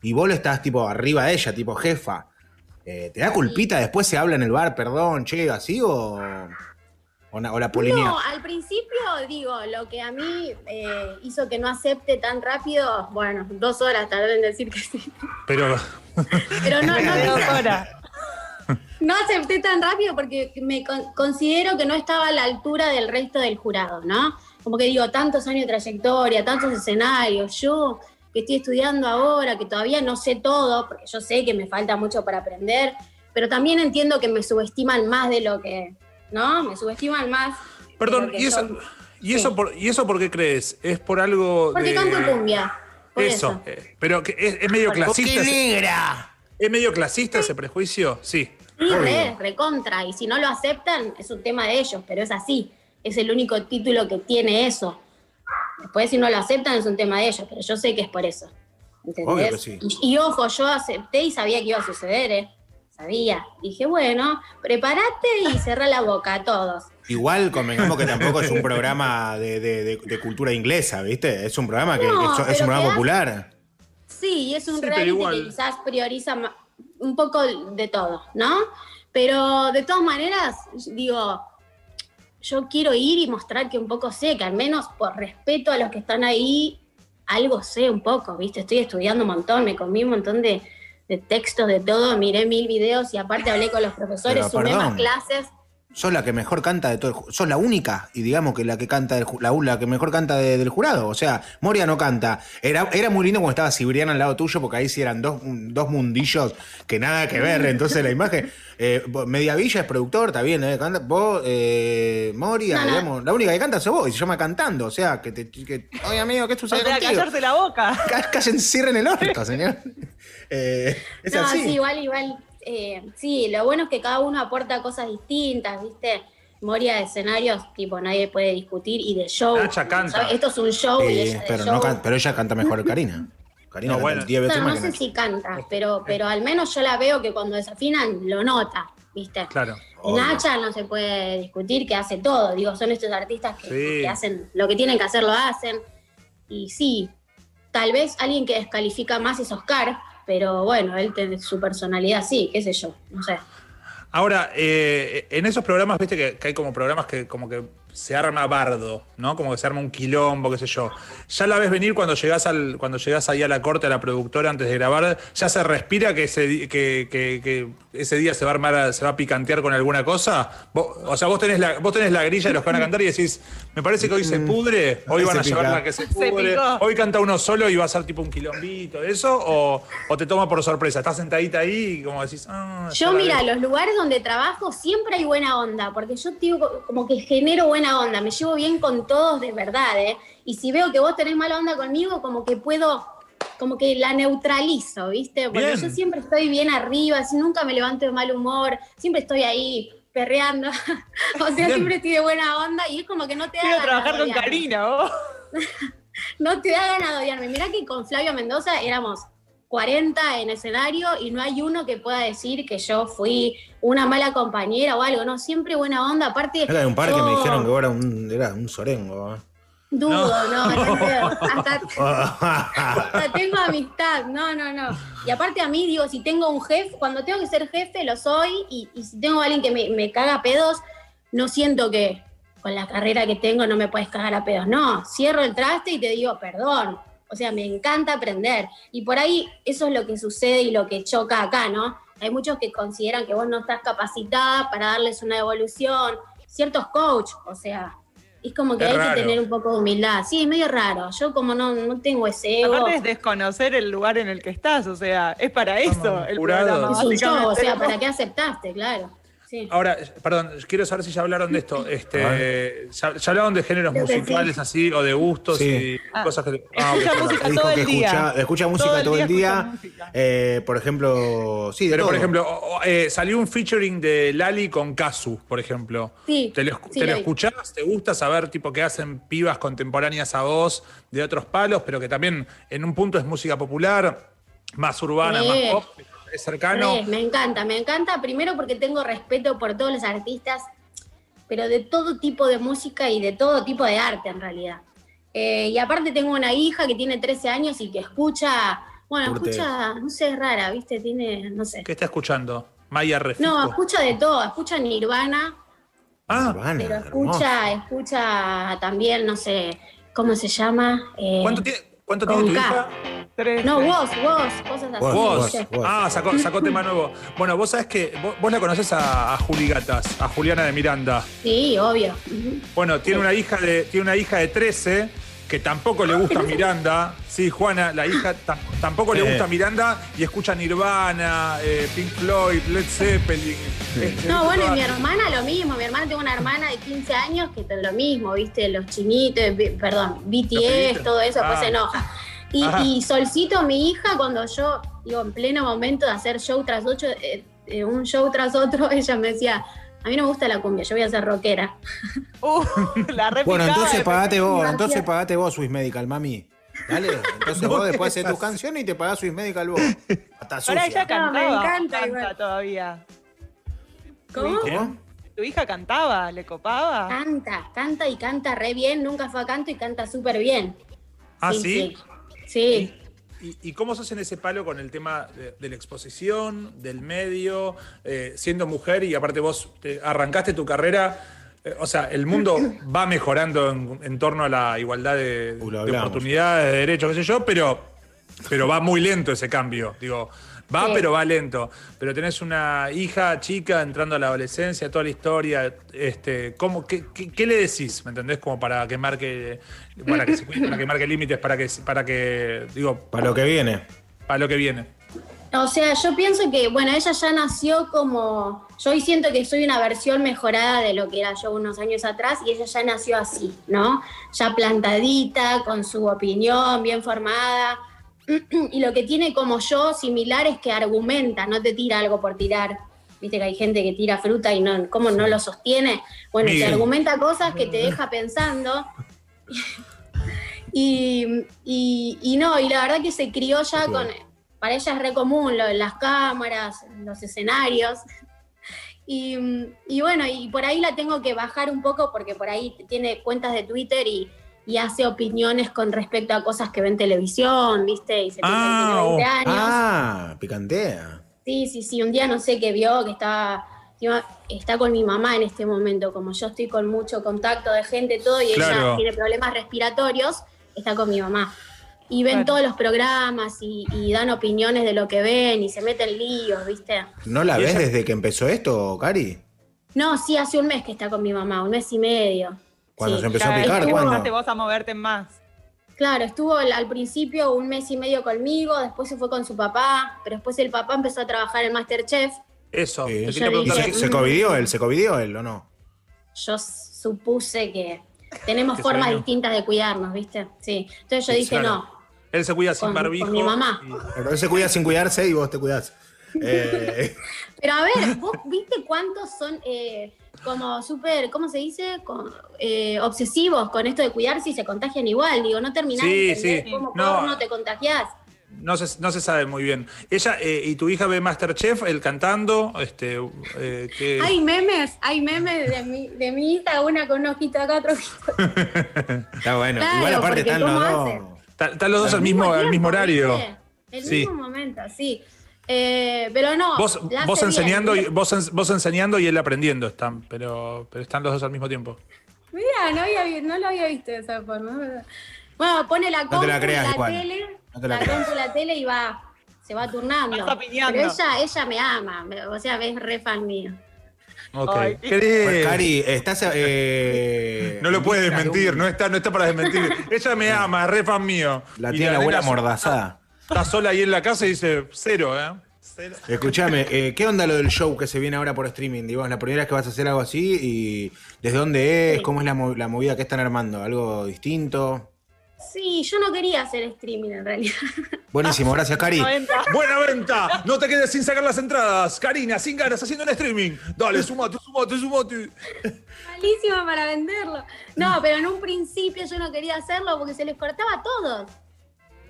y vos le estás tipo arriba de ella, tipo jefa. Eh, ¿Te da culpita? Después se habla en el bar, perdón, che, así o, o, na- o la polinea. No, al principio digo, lo que a mí eh, hizo que no acepte tan rápido, bueno, dos horas tardé en decir que sí. pero Pero no, no, De [laughs] dos horas. no acepté tan rápido porque me con- considero que no estaba a la altura del resto del jurado, ¿no? Como que digo, tantos años de trayectoria, tantos escenarios, yo que estoy estudiando ahora, que todavía no sé todo, porque yo sé que me falta mucho para aprender, pero también entiendo que me subestiman más de lo que, ¿no? Me subestiman más. Perdón, ¿y eso, y, eso Sí. por, ¿y eso por qué crees? ¿Es por algo Porque de...? canto cumbia. Por Eso, eso. eh, pero que es, es medio clasista. ese- negra! ¿Es medio clasista ese prejuicio? Sí. Sí, re, recontra. Y si no lo aceptan, es un tema de ellos, pero es así. Es el único título que tiene eso. Después, si no lo aceptan, es un tema de ellos, pero yo sé que es por eso. ¿Entendés? Obvio que sí. y, y ojo, yo acepté y sabía que iba a suceder, ¿eh? Sabía. Dije, bueno, prepárate y cerrá la boca a todos. Igual convengamos que tampoco es un programa de, de- de- de cultura inglesa, ¿viste? Es un programa que, No, que es, un programa que popular. Sí, y es un Sí, reality que quizás prioriza un poco de todo, ¿no? Pero de todas maneras, digo, yo quiero ir y mostrar que un poco sé, que al menos por respeto a los que están ahí, algo sé un poco, ¿viste? Estoy estudiando un montón, me comí un montón de, de textos de todo, miré mil videos y aparte hablé con los profesores, Pero, sumé perdón. más clases. sos la que mejor canta de todo el sos la única y digamos que la que canta del ju- la, la que mejor canta de- del jurado o sea Moria no canta era, era muy lindo cuando estaba Cibriana al lado tuyo porque ahí sí eran dos, dos mundillos que nada que ver entonces la imagen eh, Mediavilla es productor está bien ¿eh? Canta- vos eh, Moria No, no. digamos la única que canta sos vos y se llama cantando o sea que te que, oye amigo ¿qué O sucede sea, contigo? callarse la boca. Cierren el orto señor Eh, es no, así sí, igual, igual. eh, sí, lo bueno es que cada uno aporta cosas distintas, ¿viste? Moria de escenarios, tipo, nadie puede discutir, y de show. Nacha canta. ¿sabes? Esto es un show y de pero, show. no can- pero ella canta mejor que Karina [laughs] Karina No, bueno. 10 veces Claro, más no que sé Nacha. si canta, pero, pero al menos yo la veo que cuando desafinan lo nota, ¿viste? Claro. Obvio. Nacha no se puede discutir que hace todo, digo, son estos artistas que, Sí. que hacen lo que tienen que hacer, lo hacen. Y sí, tal vez alguien que descalifica más es Oscar, pero bueno, él tiene su personalidad, sí, qué sé yo, no sé. Ahora, eh, en esos programas, viste que, hay como programas que como que se arma bardo, ¿no? Como que se arma un quilombo, qué sé yo. Ya la ves venir cuando llegás al, cuando llegás ahí a la corte, a la productora antes de grabar, ya se respira que ese, que, que- ese día se va a armar, se va a picantear con alguna cosa. O sea, vos tenés la, vos tenés la grilla de los que van a cantar y decís, me parece que hoy se pudre, hoy van a llevar pica. la que se pudre, hoy canta uno solo y va a ser tipo un quilombito, eso, o, o te toma por sorpresa, estás sentadita ahí y como decís, ah, Yo, mira, veo. los lugares donde trabajo siempre hay buena onda, porque yo digo, como que genero buena onda, me llevo bien con todos de verdad, ¿eh? Y si veo que vos tenés mala onda conmigo, como que puedo, como que la neutralizo, ¿viste? Porque Bien. yo siempre estoy bien arriba, si nunca me levanto de mal humor, siempre estoy ahí perreando, [laughs] o sea, siempre estoy de buena onda y es como que no te da Quiero ganas trabajar de con. Karina, vos. [laughs] No te da ganas de odiarme. Mirá que con Flavio Mendoza éramos 40 en escenario y no hay uno que pueda decir que yo fui una mala compañera o algo, no, siempre buena onda, aparte... Acá hay un par que me dijeron que vos era un, era un sorengo. ¿eh? Dudo, no, [laughs] hasta, [laughs] hasta tengo amistad, no, no, no. Y aparte a mí, digo, si tengo un jefe, cuando tengo que ser jefe, lo soy, y, y si tengo a alguien que me, me caga a pedos, no siento que con la carrera que tengo no me puedes cagar a pedos. No, cierro el traste y te digo perdón. O sea, me encanta aprender. Y por ahí eso es lo que sucede y lo que choca acá, ¿no? Hay muchos que consideran que vos no estás capacitada para darles una evolución. Ciertos coach, o sea, es como que Es hay raro. que tener un poco de humildad. Sí, es medio raro. Yo como no, no tengo ese ego. Aparte es desconocer el lugar en el que estás, o sea, es para eso Estamos el programa. Es un show, o sea, ¿para qué aceptaste? Claro. Sí. Ahora, perdón, quiero saber si ya hablaron de esto. Este, ya, ya hablaron de géneros Creo musicales sí. así o de gustos Sí. y Ah, cosas que. [laughs] escucha ok, música Dijo todo que el día. escucha, escucha música todo el día. escucha. Eh, por ejemplo, sí, de Pero, por ejemplo, eh, salió un featuring de Lali con Kazu, por ejemplo. Sí, ¿Te lo, te lo escuchás? ¿Te gusta saber tipo qué hacen pibas contemporáneas a vos de otros palos, pero que también en un punto es música popular, más urbana, Sí. más pop, es cercano? Re, me encanta, me encanta. Primero porque tengo respeto por todos los artistas, pero de todo tipo de música y de todo tipo de arte en realidad. Eh, y aparte tengo una hija que tiene 13 años y que escucha, bueno, Curte. escucha, no sé, es rara, ¿viste? Tiene, no sé. ¿Qué está escuchando? Maya Refico. No, escucha de todo, escucha Nirvana, Ah, Nirvana, pero hermoso. escucha, escucha también, no sé, ¿cómo se llama? Eh, ¿cuánto tiene, cuánto tiene tu K. hija? Tres. No, vos, vos, cosas así. Vos, Vos. ¿viste? vos. Ah, sacó, sacó tema nuevo. Bueno, vos sabés que vos, vos la conocés a, a Juli Gatas, a Juliana de Miranda. Sí, obvio. Bueno, tiene una hija de, tiene una hija de 13 que tampoco le gusta [laughs] Miranda. Sí, Juana, la hija tam- tampoco le gusta Miranda y escucha Nirvana, eh, Pink Floyd, Led Zeppelin. Este, No, bueno, y mi hermana lo mismo. Mi hermana tiene una hermana de 15 años que es lo mismo, ¿viste? Los chinitos, perdón, BTS, todo eso, después Ah. se enoja. Y, Ajá. y Solcito, mi hija, cuando yo, digo, en pleno momento de hacer show tras ocho, eh, eh, un show tras otro, [laughs] ella me decía, a mí no me gusta la cumbia, yo voy a ser rockera. Uh, la Bueno, entonces pagate vos, Gracias. entonces pagate vos Swiss Medical, mami. Dale, entonces [laughs] vos después haces tus canciones y te pagás Swiss Medical vos. Hasta ella sucia. No, me cantaba. encanta canta igual. todavía. ¿Cómo? ¿Cómo? ¿Tu hija cantaba? ¿Le copaba? Canta, canta y canta re bien, nunca fue a canto y canta súper bien. Ah, sí. Sí. sí. ¿Y, y cómo sos en ese palo con el tema de, de la exposición, del medio, eh, siendo mujer y aparte vos te- arrancaste tu carrera? eh, o sea, el mundo va mejorando en, en torno a la igualdad de, Uh, de oportunidades, de derechos, qué sé yo, pero, pero va muy lento ese cambio. Digo, Va, Sí. pero va lento. Pero tenés una hija chica entrando a la adolescencia, toda la historia. Este, ¿cómo, qué, qué- qué le decís? ¿Me entendés? Como para que marque, para que, se cuide, para que marque límites, para que, para que, digo, Para lo que viene. para lo que viene. O sea, yo pienso que, bueno, ella ya nació como. Yo hoy siento que soy una versión mejorada de lo que era yo unos años atrás y ella ya nació así, ¿no? Ya plantadita, con su opinión bien formada. [clears throat] Y lo que tiene como yo similar es que argumenta, no te tira algo por tirar. Viste que hay gente que tira fruta y no, ¿cómo no lo sostiene? Bueno, te Miguel. argumenta cosas que te deja pensando. [laughs] Y, y- y no, y la verdad que se crió ya con. Para ella es re común lo de las cámaras, los escenarios. Y, y bueno, y por ahí la tengo que bajar un poco porque por ahí tiene cuentas de Twitter y, y hace opiniones con respecto a cosas que ve en televisión, ¿viste? Y se Ah, tiene 20 oh. años. Ah, picantea. Sí, sí, sí. Un día no sé qué vio, que estaba, está con mi mamá en este momento. Como yo estoy con mucho contacto de gente, todo, y Claro. ella tiene problemas respiratorios, está con mi mamá. Y ven Claro. todos los programas y, y dan opiniones de lo que ven y se meten líos, ¿viste? ¿No la ¿Y ves ella? desde que empezó esto, Cari? No, sí, hace un mes que está con mi mamá, un mes y medio. Cuando Sí. se empezó a picar, ¿cuándo? empezaste vos a moverte más. Claro, estuvo al, principio un mes y medio conmigo, después se fue con su papá, pero después el papá empezó a trabajar en Masterchef. Eso. Sí. te ¿Y quería Yo preguntar dije, ¿Se, se covidió él? ¿Se covidió él o no? yo supuse que tenemos Que formas distintas de cuidarnos, ¿viste? Sí. Entonces yo Sí, dije, claro. no, Él se cuida sin Con- barbijo. con mi mamá. y- Pero él se cuida sin cuidarse y vos te cuidás. [laughs] Eh, Pero a ver, ¿vos viste cuántos son eh, como súper, ¿cómo se dice? Con- eh, obsesivos con esto de cuidarse y se contagian igual. Digo, no terminás Sí, de sí. cómo No. porno te contagiás. No se, no se sabe muy bien. Ella eh, y tu hija ve Masterchef, él cantando, este, eh, que- [laughs] Hay memes, hay memes de mi, de mi hija, una con un ojito acá, otro ojito. [laughs] está bueno. Claro, Igual aparte están los ¿cómo dos. están los dos al mismo, al tiempo, mismo horario. ¿viste? El Sí. mismo momento, sí. Eh, pero no. Vos, bien. enseñando y vos, en- vos enseñando y él aprendiendo están, pero, pero están los dos al mismo tiempo. Mira, no, había no lo había visto de esa forma. Bueno, pone la te compu, la creas la tele, No te la la, compu, la tele y va, se va turnando. Pero ella, ella me ama, o sea, es re fan mío. Ok. Ay. ¿Querés- Pues, Cari, estás. Eh, no lo puede lista de desmentir, no está, no está para desmentir. Ella me ama, es re fan mío. La tiene la abuela mordazada. Está sola ahí en la casa y dice cero, ¿eh? Cero. Escúchame, eh, ¿qué onda lo del show que se viene ahora por streaming? Digo, la primera vez que vas a hacer algo así y ¿desde dónde es? Sí. ¿Cómo es la, mo- la movida que están armando? ¿Algo distinto? Sí, yo no quería hacer streaming en realidad. Buenísimo, [laughs] gracias, Cari. 90. Buena venta, no te quedes sin sacar las entradas. Karina, sin ganas, haciendo el streaming. Dale, sumate, sumate, sumate. Malísimo para venderlo. No, pero en un principio yo no quería hacerlo porque se les cortaba a todos.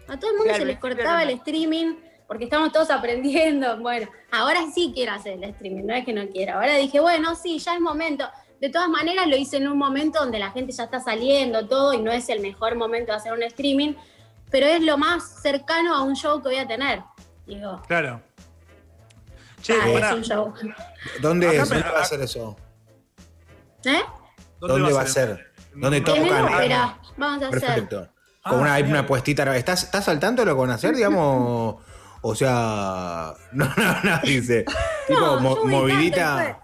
A todo el mundo Claro, se les cortaba el streaming porque estamos todos aprendiendo. [laughs] Bueno, ahora sí quiero hacer el streaming, no es que no quiera. Ahora dije, bueno, sí, ya es momento. De todas maneras lo hice en un momento donde la gente ya está saliendo todo y no es el mejor momento de hacer un streaming, pero es lo más cercano a un show que voy a tener. Digo, Claro. Che, ah, es un show. ¿Dónde, es? ¿Dónde va a ser eso? ¿Eh? ¿Dónde, va a ser? ¿Dónde tocan? espera, vamos a hacer. Con Ah, una, bien. una puestita. ¿Estás, ¿Estás al tanto de lo que van a hacer, [laughs] digamos? O sea. [laughs] No, no, no, dice. [laughs] Tipo, No, mo- movidita.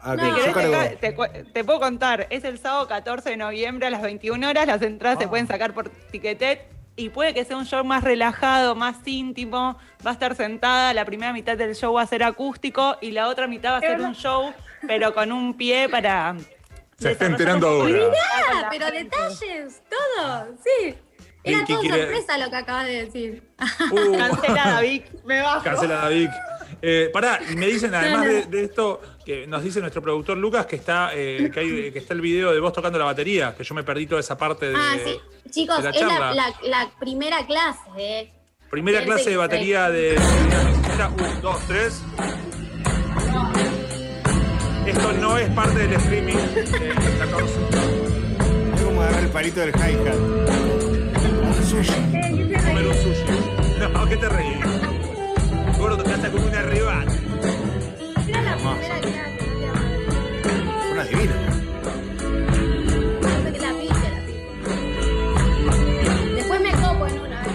Ah, ok, No. yo ¿Querés cargo- te, te cu- te puedo contar, es el sábado 14 de noviembre a las 21 horas, las entradas se Ah. pueden sacar por Tiquetet y puede que sea un show más relajado, más íntimo, va a estar sentada, la primera mitad del show va a ser acústico y la otra mitad va a ser un show, pero con un pie para... Se está enterando ahora. Ah, la pero detalles, todo, sí. Era ¿Qué- qué todo quiere? sorpresa lo que acabas de decir. Uh, [laughs] Cancelada, Vic, me bajo. Cancelada, Vic. Eh, pará, y me dicen además de, de esto, que nos dice nuestro productor Lucas que está, eh, que, hay- que está el video de vos tocando la batería, que yo me perdí toda esa parte de. Ah, sí. Chicos, la es la, charla. la- la primera clase, ¿eh? Primera clase de batería de. Era un, dos, tres. Esto no es parte del streaming eh, 14. Es como agarrar el palito del hi-hat. Sushi. Comer un sushi. No, ¿qué te reís? Gordo, te hace como una rebata. Era la primera no Una divina. la la. Después me copo en una, ¿eh?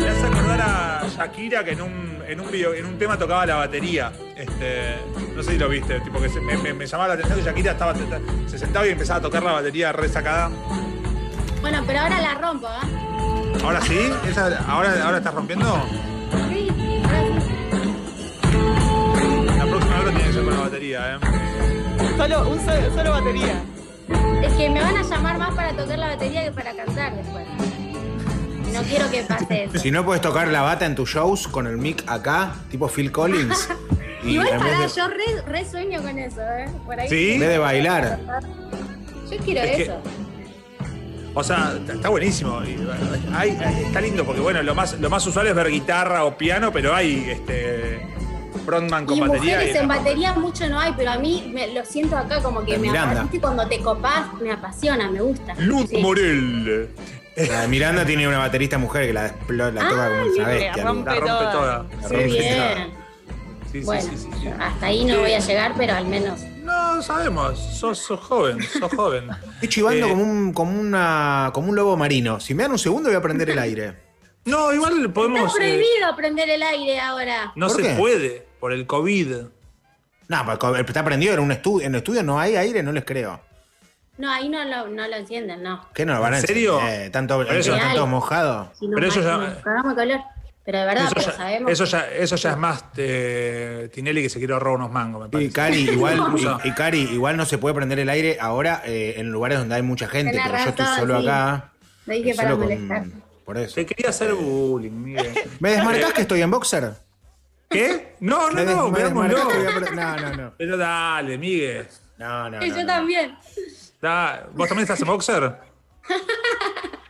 Me hace acordar decía que en un, en un video, en un tema tocaba la batería. Este, no sé si lo viste, tipo que se- me, me- me llamaba la atención que Shakira estaba, se sentaba y empezaba a tocar la batería re sacada. Bueno, pero ahora la rompo, ¿eh? Ahora sí, ¿Esa- ahora, ahora estás rompiendo. Sí, ahora sí. La próxima hora tiene que ser con la batería, ¿eh? Solo, un solo, solo batería. Es que me van a llamar más para tocar la batería que para cantar después. Y No quiero que pase eso. Si no puedes tocar la bata en tus shows con el mic acá, tipo Phil Collins. [laughs] Y Igual pará, de, yo re, re sueño con eso, ¿eh? Por ahí. ¿Sí? en vez de bailar. Yo quiero Es que- eso. O sea, está- buenísimo. Y, hay- hay- está lindo porque, bueno, lo más, lo más usual es ver guitarra o piano, pero hay este frontman con Y batería. mujeres y en la- batería mucho no hay, pero a mí me, lo siento acá como que La me Miranda. apasiona. Cuando te copás, me apasiona, me gusta. Luz Sí. Morel. La de Miranda tiene una baterista mujer que la, la toca Ah, como una mira, bestia. rompe La rompe toda. toda. La rompe bien. Sí, sí, Bueno, sí, sí, sí. hasta ahí no voy a llegar, pero al menos. No, sabemos. Sos, sos joven, sos joven. [laughs] Estoy chivando Eh, como, un, como, una, como un lobo marino. Si me dan un segundo voy a prender el aire. No, igual Está podemos. eh, prohibido prender el aire ahora. no ¿Por se qué? puede por el COVID. No, porque está prendido en un estudio. En el estudio no hay aire, no les creo. No, ahí no lo, no lo encienden, no. ¿Qué no lo van a ¿En serio? encender? tanto, Pero eso- tanto mojado. Si no, Pero eso ya- nos calor. Pero de verdad, Eso pero ya, sabemos. eso, ya, eso ya es más eh, Tinelli que se quiere ahorrar unos mangos, me Y parece. Cari, igual, [laughs] No. y, y Cari, igual no se puede prender el aire ahora eh, en lugares donde hay mucha gente, pero yo estoy solo sí. acá. Lo dije estoy para molestar. Por eso. Te quería hacer bullying, Miguel. ¿Me desmarcás que estoy en boxer? ¿Qué? No, no, no, me veámoslo. que No, no, no. Pero dale, Miguel. No, no, Y no, yo no. también. Da- ¿Vos también estás en boxer? [laughs]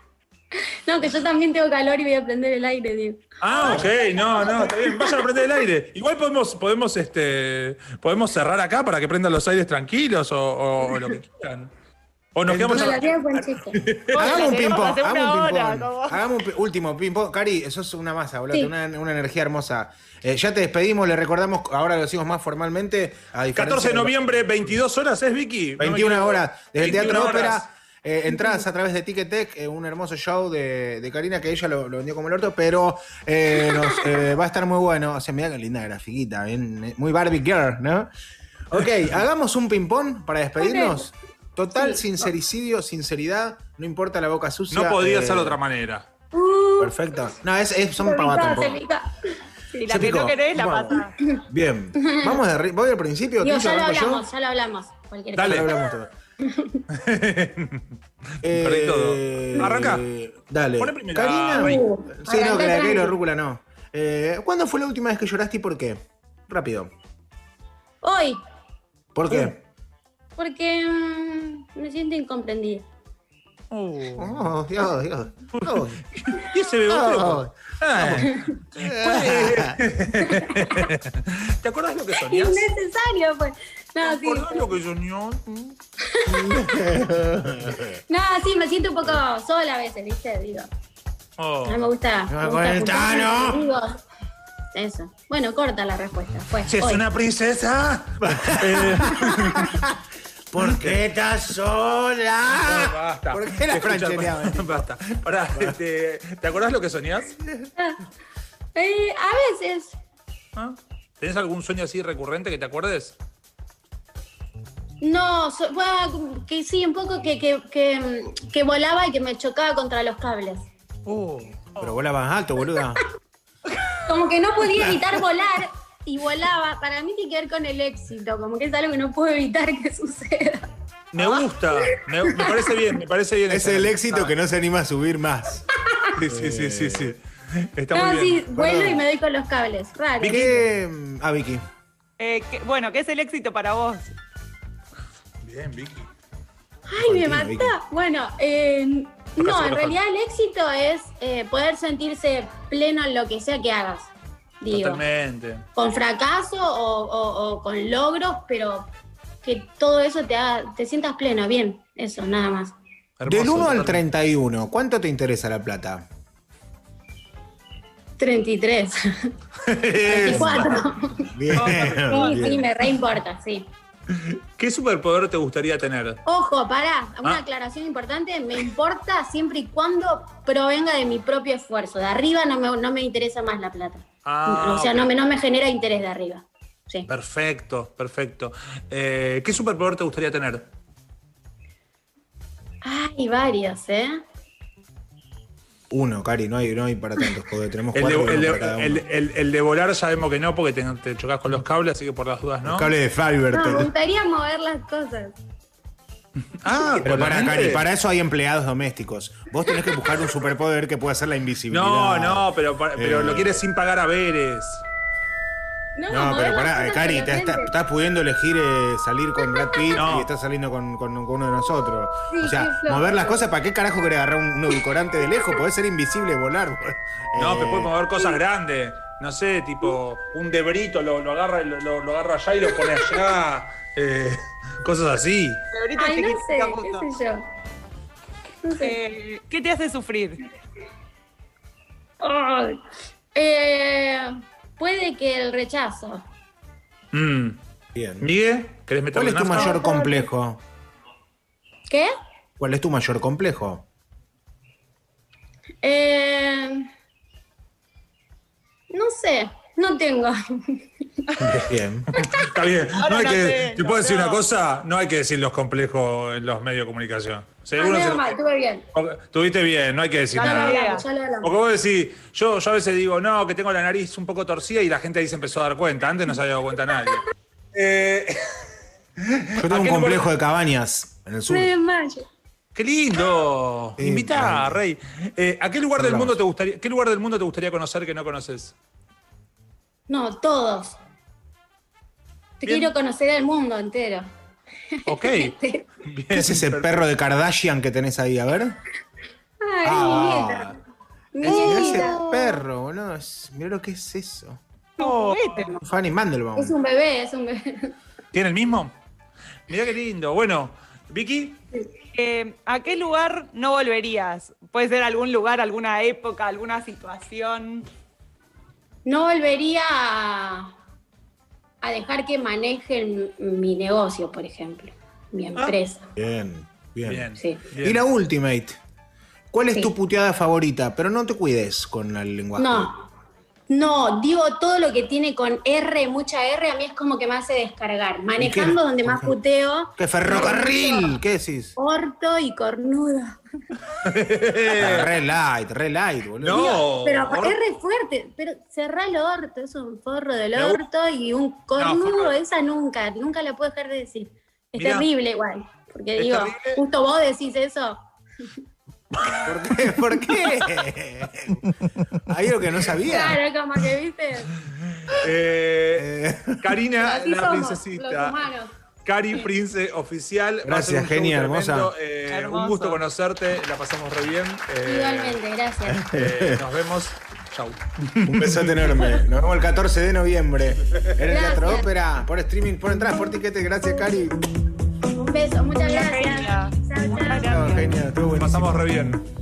[laughs] No, que yo también tengo calor y voy a prender el aire, digo. Ah, ok, no, no, está bien. Vayan a prender el aire. Igual podemos, podemos, este, podemos cerrar acá para que prendan los aires tranquilos o, o- o lo que quieran. O nos quedamos [laughs] No. Hagamos un ping-pong, hagamos un último ping-pong. Cari, eso es una masa, boludo. Sí. Una, una energía hermosa. Eh, ya te despedimos, le recordamos, ahora lo decimos más formalmente. A diferencia 14 de noviembre, 22 horas, ¿es Vicky? No me 21 equivoco. horas desde el 21 Teatro horas. Ópera. Eh, entradas a través de Ticketek, eh, un hermoso show de, de Karina que ella lo, lo vendió como el orto, pero eh, nos, eh, va a estar muy bueno. O sea, mira qué linda grafiquita, bien, eh, muy Barbie Girl, ¿no? Ok, hagamos un ping-pong para despedirnos. Total sincericidio, sinceridad, no importa la boca sucia. No podía eh, ser de otra manera. Perfecto. No, es, es- son. Si la que no querés, la pasa. Bien. Vamos de arri- voy al principio. Digo, ya lo hablamos, ya lo hablamos. Dale. Ya lo cosa. hablamos todo. [laughs] Perdí todo. Eh, Arranca. Dale. Pone primero. Karina. Ay. Sí, no, que la la rúcula no. Eh, ¿Cuándo fue la última vez que lloraste y por qué? Rápido. Hoy, ¿Por qué? porque mm, me siento incomprendida. Oh, Dios, Dios. Oh. ¿Y ese beboteo? Oh. Ah. [laughs] ¿Te acuerdas lo que soñás? Innecesario, pues. No, ¿Te sí. acordás lo que soñó? No, [laughs] sí, me siento un poco sola a veces, ¿viste? Digo, Oh. no me gusta. No, me gusta amigos. Eso. Bueno, corta la respuesta. Pues, Si es hoy. una princesa. [laughs] ¿Por qué estás sola? basta. ¿Por qué la Escucha, francheleaba? [laughs] Basta. Pará, este, ¿te acordás lo que soñás? Eh, a veces. ¿Ah? ¿Tenés algún sueño así recurrente que te acuerdes? No, so- bueno, que sí, un poco que, que, que, que volaba y que me chocaba contra los cables. Pero volabas alto, boluda. [laughs] Como que no podía evitar volar y volaba. Para mí tiene que ver con el éxito, como que es algo que no puedo evitar que suceda. Me gusta, me, me parece bien, me parece bien. Es el éxito que no se anima a subir más. [laughs] Sí, sí, sí, sí, sí. Está No, muy bien. sí, vuelo Perdón. y me doy con los cables. Raro. ¿Qué? Ah, Vicky. Eh, ¿qué- bueno, ¿qué es el éxito para vos? Bien, Vicky. Ay, me Vicky. mata. Bueno, eh, no, en realidad el éxito es eh, poder sentirse pleno en lo que sea que hagas. Digo, Totalmente. con fracaso o, o- o con logros, pero que todo eso te haga, te sientas pleno, bien. Eso, nada más. Del Hermoso, 1 al totalmente. 31, ¿cuánto te interesa la plata? 33. 34. [laughs] [laughs] Bien. Sí, sí, bien. me reimporta, sí. [laughs] ¿Qué superpoder te gustaría tener? Ojo, pará, una Ah. aclaración importante, me importa siempre y cuando provenga de mi propio esfuerzo. De arriba no me, no me interesa más la plata. Ah, o sea, no me, no me genera interés de arriba. Sí. Perfecto, perfecto. Eh, ¿Qué superpoder te gustaría tener? Hay varios, ¿eh? Uno, Cari, no hay, no hay para tantos, porque tenemos El cuatro de, el de- para cada el- uno. el- el de volar sabemos que no, porque te, te chocas con los cables, así que por las dudas no. El cable de Fiverr. No, me gustaría mover las cosas. [laughs] Ah, Pero para. Cari, para eso hay empleados domésticos. Vos tenés que buscar un superpoder que pueda hacer la invisibilidad. No, no, pero, para- pero Eh. lo quieres sin pagar haberes. No, pero pará, cosas Cari, estás pudiendo elegir eh, salir con Brad Pitt [laughs] No. y estás saliendo con, con- con uno de nosotros. Sí, o sea, mover las cosas, ¿para qué carajo querés agarrar un, un edulcorante de lejos? Podés ser invisible y volar. No, Eh, pero puedes mover cosas grandes. No sé, tipo un debrito, lo, lo agarra, lo, lo- lo agarra allá y lo pone allá. [laughs] eh, cosas así. Ay, no sé, qué sé yo. No sé. Eh, ¿Qué te hace sufrir? Ay. Eh, puede que el rechazo. Mm. Bien. Miguel, ¿querés ¿Cuál es tu nafta? mayor complejo? ¿Qué? ¿Cuál es tu mayor complejo? Eh, no sé, no tengo. [laughs] Bien. [laughs] Está bien. No hay no que, ¿Te puedo decir no. una cosa? No hay que decir los complejos en los medios de comunicación. Ah, Seguro se- mal, estuve bien. Tuviste bien, no hay que decir Ya lo nada. hablamos, ya lo hablamos. Porque vos decís, yo, yo a veces digo, no, que tengo la nariz un poco torcida y la gente ahí se empezó a dar cuenta. Antes no se había dado cuenta nadie. [laughs] Eh, Yo tengo un complejo de cabañas en el sur. ¡Qué lindo! Sí, Invita, claro. Rey. Eh, ¿A qué lugar del mundo te gustaría, qué lugar del mundo te gustaría conocer que no conoces? No, todos. Bien. quiero conocer el mundo entero. Ok. [laughs] Bien. ¿Qué es ese perro de Kardashian que tenés ahí? A ver. Ay, Ah, mi es- nieta. Ese perro, boludo. Es- Mirá lo que es eso. Juguete. Fanny Mandelbaum. Es un bebé, es un bebé. ¿Tiene el mismo? Mirá qué lindo. Bueno, Vicky, Eh, ¿A qué lugar no volverías? Puede ser algún lugar, alguna época, alguna situación. No volvería a, a dejar que manejen mi negocio, por ejemplo, mi empresa. Bien, bien. bien. Sí. bien. Y la Ultimate. ¿Cuál es Sí. tu puteada favorita? Pero no te cuides con el lenguaje. No, no, digo todo lo que tiene con R, mucha R, a mí es como que me hace descargar. Manejando donde más puteo. ¿Qué ferrocarril? ¿Qué decís? Orto y cornudo. re light, re light, boludo. No. Pero es fuerte, pero cerrá el orto, es un forro del orto y un cornudo, esa nunca, nunca la puedo dejar de decir. Es Mirá. terrible igual, porque Es digo, terrible. justo vos decís eso. ¿Por qué? ¿Por qué? Hay algo que no sabía. Claro, como que viste. Eh, Karina, Así la somos, los princesita. humanos. Cari Prince Oficial. Gracias, genia, hermosa. Eh, un gusto conocerte, la pasamos re bien. Eh, Igualmente, gracias. eh, nos vemos. Chau. Un besote enorme. Nos vemos el 14 de noviembre. En el Gracias. Teatro Ópera, por streaming, por entradas, por tiquetes. Gracias, Cari. Un beso, muchas gracias. Chao, chao. Genia, estuvo buenísimo. Pasamos re bien.